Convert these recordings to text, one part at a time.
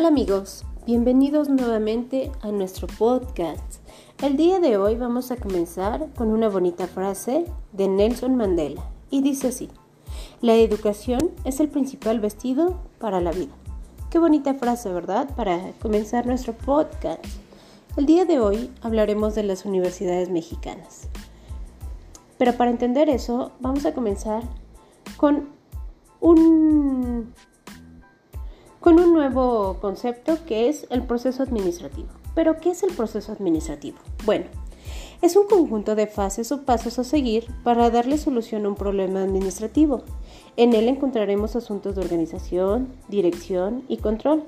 Hola amigos, bienvenidos nuevamente a nuestro podcast. El día de hoy vamos a comenzar con una bonita frase de Nelson Mandela y dice así, la educación es el principal vestido para la vida. Qué bonita frase, ¿verdad? Para comenzar nuestro podcast. El día de hoy hablaremos de las universidades mexicanas. Pero para entender eso, vamos a comenzar con un con un nuevo concepto que es el proceso administrativo. ¿Pero qué es el proceso administrativo? Bueno, es un conjunto de fases o pasos a seguir para darle solución a un problema administrativo. En él encontraremos asuntos de organización, dirección y control.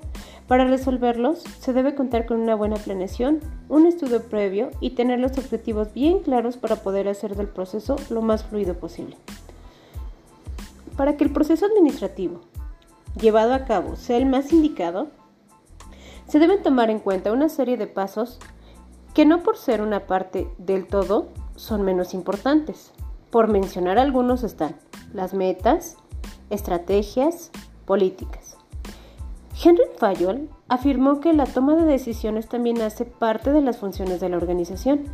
Para resolverlos se debe contar con una buena planeación, un estudio previo y tener los objetivos bien claros para poder hacer del proceso lo más fluido posible. Para que el proceso administrativo llevado a cabo sea el más indicado, se deben tomar en cuenta una serie de pasos que no por ser una parte del todo son menos importantes. Por mencionar algunos están las metas, estrategias, políticas. Henry Fayol afirmó que la toma de decisiones también hace parte de las funciones de la organización.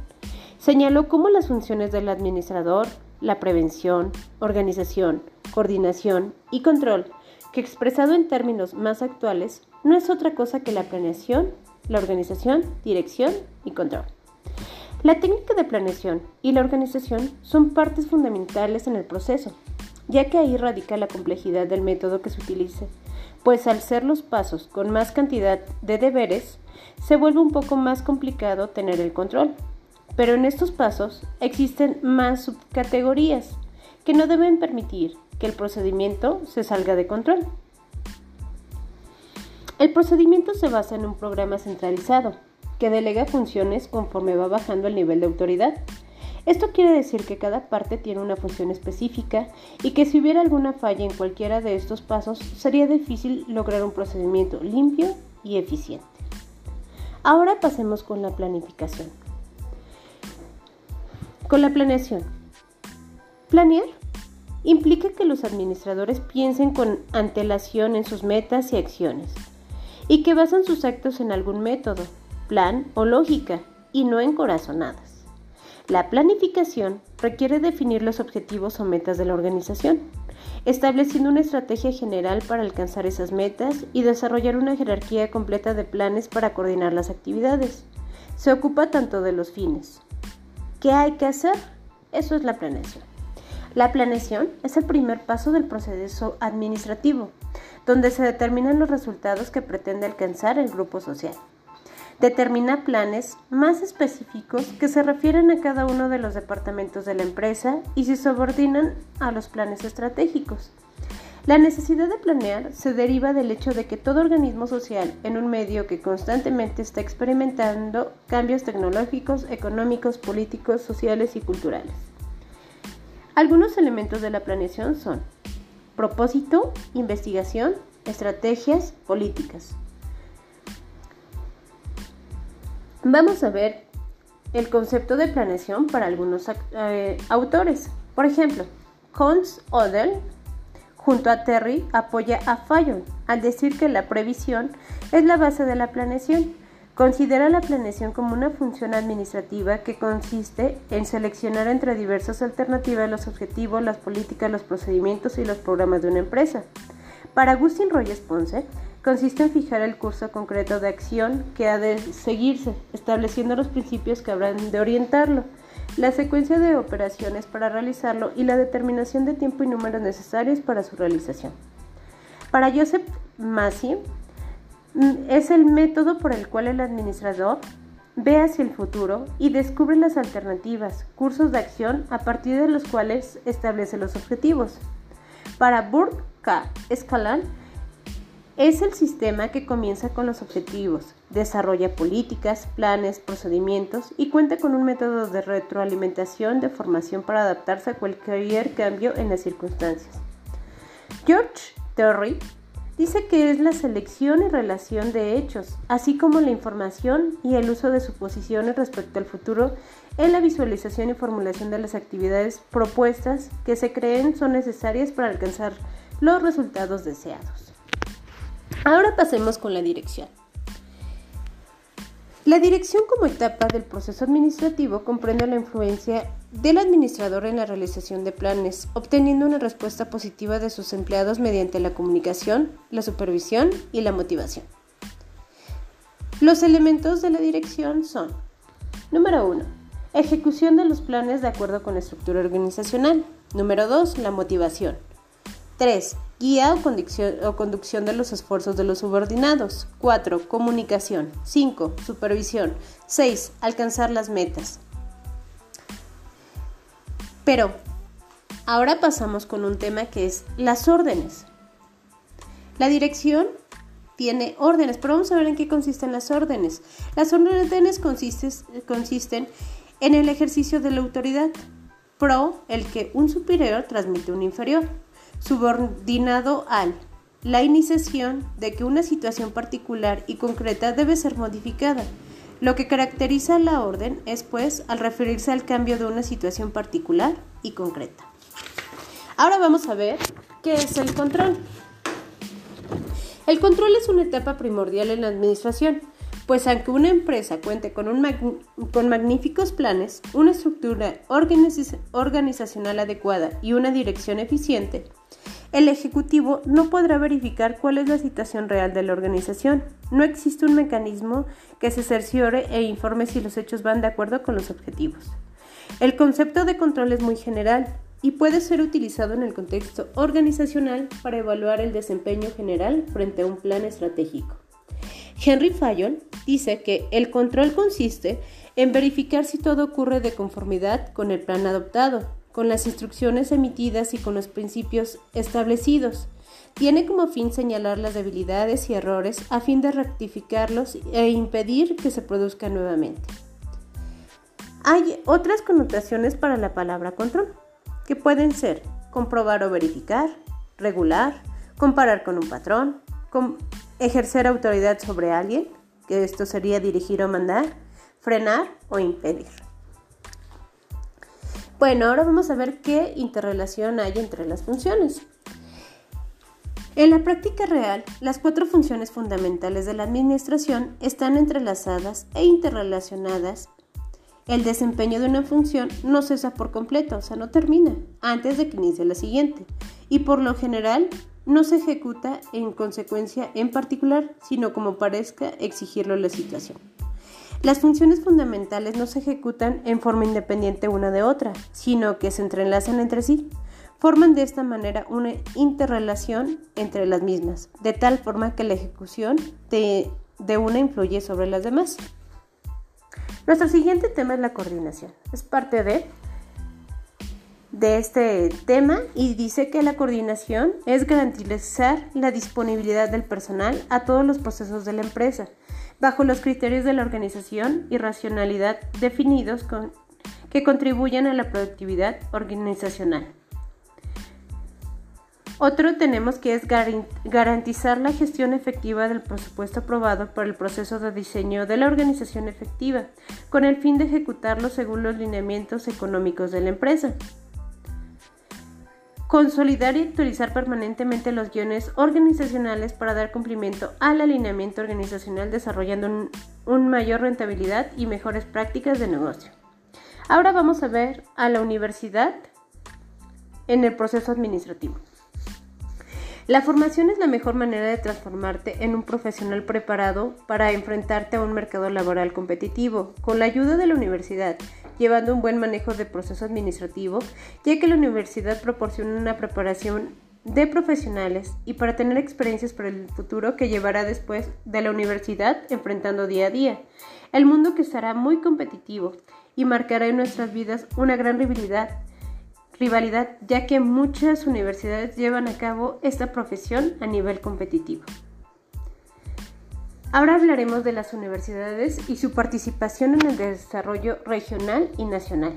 Señaló cómo las funciones del administrador, la prevención, organización, coordinación y control que expresado en términos más actuales no es otra cosa que la planeación, la organización, dirección y control. La técnica de planeación y la organización son partes fundamentales en el proceso, ya que ahí radica la complejidad del método que se utilice, pues al ser los pasos con más cantidad de deberes, se vuelve un poco más complicado tener el control. Pero en estos pasos existen más subcategorías que no deben permitir que el procedimiento se salga de control. El procedimiento se basa en un programa centralizado que delega funciones conforme va bajando el nivel de autoridad. Esto quiere decir que cada parte tiene una función específica y que si hubiera alguna falla en cualquiera de estos pasos sería difícil lograr un procedimiento limpio y eficiente. Ahora pasemos con la planificación. Con la planeación. Planear implica que los administradores piensen con antelación en sus metas y acciones y que basan sus actos en algún método, plan o lógica y no en corazonadas. La planificación requiere definir los objetivos o metas de la organización, estableciendo una estrategia general para alcanzar esas metas y desarrollar una jerarquía completa de planes para coordinar las actividades. Se ocupa tanto de los fines. ¿Qué hay que hacer? Eso es la planeación. La planeación es el primer paso del proceso administrativo, donde se determinan los resultados que pretende alcanzar el grupo social. Determina planes más específicos que se refieren a cada uno de los departamentos de la empresa y se subordinan a los planes estratégicos. La necesidad de planear se deriva del hecho de que todo organismo social en un medio que constantemente está experimentando cambios tecnológicos, económicos, políticos, sociales y culturales. Algunos elementos de la planeación son propósito, investigación, estrategias, políticas. Vamos a ver el concepto de planeación para algunos eh, autores. Por ejemplo, Hans Odell, junto a Terry, apoya a Fayol al decir que la previsión es la base de la planeación Considera la planeación como una función administrativa que consiste en seleccionar entre diversas alternativas los objetivos, las políticas, los procedimientos y los programas de una empresa. Para Agustín Rogers Ponce, consiste en fijar el curso concreto de acción que ha de seguirse, estableciendo los principios que habrán de orientarlo, la secuencia de operaciones para realizarlo y la determinación de tiempo y números necesarios para su realización. Para Joseph Massey, es el método por el cual el administrador ve hacia el futuro y descubre las alternativas, cursos de acción a partir de los cuales establece los objetivos. Para Burke K. Escalán, es el sistema que comienza con los objetivos, desarrolla políticas, planes, procedimientos y cuenta con un método de retroalimentación de formación para adaptarse a cualquier cambio en las circunstancias. George Terry dice que es la selección y relación de hechos, así como la información y el uso de suposiciones respecto al futuro en la visualización y formulación de las actividades propuestas que se creen son necesarias para alcanzar los resultados deseados. Ahora pasemos con la dirección. La dirección como etapa del proceso administrativo comprende la influencia del administrador en la realización de planes, obteniendo una respuesta positiva de sus empleados mediante la comunicación, la supervisión y la motivación. Los elementos de la dirección son, número 1, ejecución de los planes de acuerdo con la estructura organizacional. Número 2, la motivación. 3. Guía o conducción, o conducción de los esfuerzos de los subordinados. 4. Comunicación. 5. Supervisión. 6. Alcanzar las metas. Pero ahora pasamos con un tema que es las órdenes. La dirección tiene órdenes, pero vamos a ver en qué consisten las órdenes. Las órdenes consisten en el ejercicio de la autoridad, pro el que un superior transmite a un inferior subordinado al la iniciación de que una situación particular y concreta debe ser modificada. Lo que caracteriza la orden es, pues, al referirse al cambio de una situación particular y concreta. Ahora vamos a ver qué es el control. El control es una etapa primordial en la administración, pues aunque una empresa cuente con, un con magníficos planes, una estructura organizacional adecuada y una dirección eficiente, el Ejecutivo no podrá verificar cuál es la situación real de la organización. No existe un mecanismo que se cerciore e informe si los hechos van de acuerdo con los objetivos. El concepto de control es muy general y puede ser utilizado en el contexto organizacional para evaluar el desempeño general frente a un plan estratégico. Henry Fayol dice que el control consiste en verificar si todo ocurre de conformidad con el plan adoptado, con las instrucciones emitidas y con los principios establecidos. Tiene como fin señalar las debilidades y errores a fin de rectificarlos e impedir que se produzcan nuevamente. Hay otras connotaciones para la palabra control, que pueden ser comprobar o verificar, regular, comparar con un patrón, ejercer autoridad sobre alguien, que esto sería dirigir o mandar, frenar o impedir. Bueno, ahora vamos a ver qué interrelación hay entre las funciones. En la práctica real, las cuatro funciones fundamentales de la administración están entrelazadas e interrelacionadas. El desempeño de una función no cesa por completo, o sea, no termina antes de que inicie la siguiente, y por lo general no se ejecuta en consecuencia en particular, sino como parezca exigirlo la situación. Las funciones fundamentales no se ejecutan en forma independiente una de otra, sino que se entrelazan entre sí. Forman de esta manera una interrelación entre las mismas, de tal forma que la ejecución de, una influye sobre las demás. Nuestro siguiente tema es la coordinación. Es parte de, de este tema y dice que la coordinación es garantizar la disponibilidad del personal a todos los procesos de la empresa bajo los criterios de la organización y racionalidad definidos que contribuyen a la productividad organizacional. Otro tenemos que es garantizar la gestión efectiva del presupuesto aprobado por el proceso de diseño de la organización efectiva, con el fin de ejecutarlo según los lineamientos económicos de la empresa. Consolidar y actualizar permanentemente los guiones organizacionales para dar cumplimiento al alineamiento organizacional desarrollando un, mayor rentabilidad y mejores prácticas de negocio. Ahora vamos a ver a la universidad en el proceso administrativo. La formación es la mejor manera de transformarte en un profesional preparado para enfrentarte a un mercado laboral competitivo. Con la ayuda de la universidad, llevando un buen manejo de proceso administrativo, ya que la universidad proporciona una preparación de profesionales y para tener experiencias para el futuro que llevará después de la universidad enfrentando día a día. El mundo que estará muy competitivo y marcará en nuestras vidas una gran rivalidad, rivalidad ya que muchas universidades llevan a cabo esta profesión a nivel competitivo. Ahora hablaremos de las universidades y su participación en el desarrollo regional y nacional.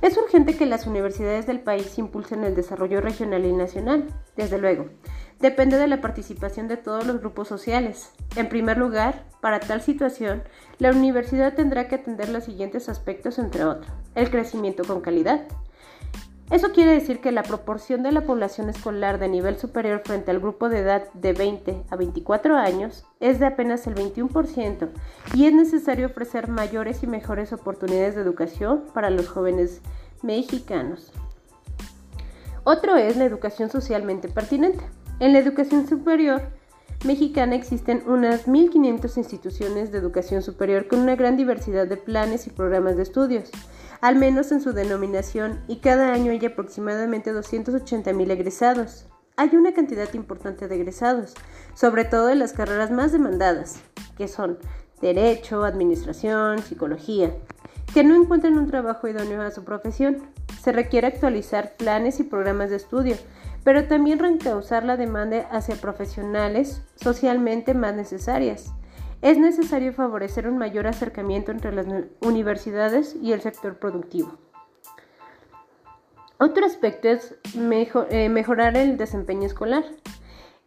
Es urgente que las universidades del país impulsen el desarrollo regional y nacional, desde luego. Depende de la participación de todos los grupos sociales. En primer lugar, para tal situación, la universidad tendrá que atender los siguientes aspectos, entre otros. El crecimiento con calidad, Eso quiere decir que la proporción de la población escolar de nivel superior frente al grupo de edad de 20 a 24 años es de apenas el 21% y es necesario ofrecer mayores y mejores oportunidades de educación para los jóvenes mexicanos. Otro es la educación socialmente pertinente. En la educación superior mexicana existen unas 1.500 instituciones de educación superior con una gran diversidad de planes y programas de estudios al menos en su denominación, y cada año hay aproximadamente 280.000 egresados. Hay una cantidad importante de egresados, sobre todo en las carreras más demandadas, que son Derecho, Administración, Psicología, que no encuentran un trabajo idóneo a su profesión. Se requiere actualizar planes y programas de estudio, pero también reencauzar la demanda hacia profesionales socialmente más necesarias es necesario favorecer un mayor acercamiento entre las universidades y el sector productivo. Otro aspecto es eh, mejorar el desempeño escolar.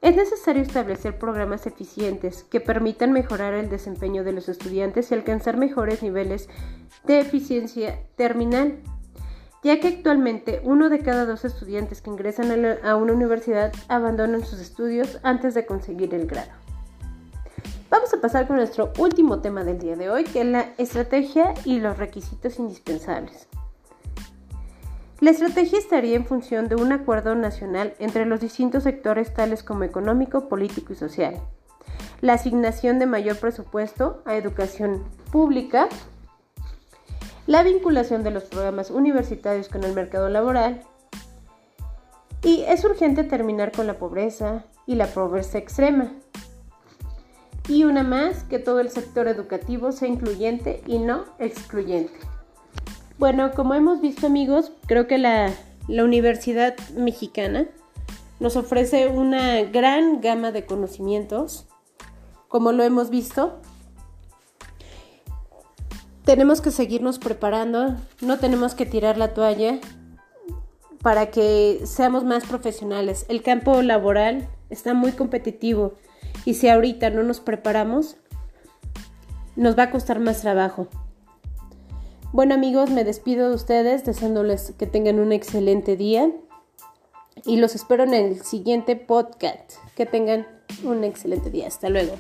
Es necesario establecer programas eficientes que permitan mejorar el desempeño de los estudiantes y alcanzar mejores niveles de eficiencia terminal, ya que actualmente uno de cada dos estudiantes que ingresan a una universidad abandonan sus estudios antes de conseguir el grado. Vamos a pasar con nuestro último tema del día de hoy, que es la estrategia y los requisitos indispensables. La estrategia estaría en función de un acuerdo nacional entre los distintos sectores tales como económico, político y social. La asignación de mayor presupuesto a educación pública, la vinculación de los programas universitarios con el mercado laboral, y es urgente terminar con la pobreza y la pobreza extrema, y una más, que todo el sector educativo sea incluyente y no excluyente. Bueno, como hemos visto amigos, creo que la, la Universidad Mexicana nos ofrece una gran gama de conocimientos, como lo hemos visto. Tenemos que seguirnos preparando, no tenemos que tirar la toalla para que seamos más profesionales. El campo laboral está muy competitivo y si ahorita no nos preparamos, nos va a costar más trabajo. Bueno amigos, me despido de ustedes deseándoles que tengan un excelente día y los espero en el siguiente podcast. Que tengan un excelente día. Hasta luego.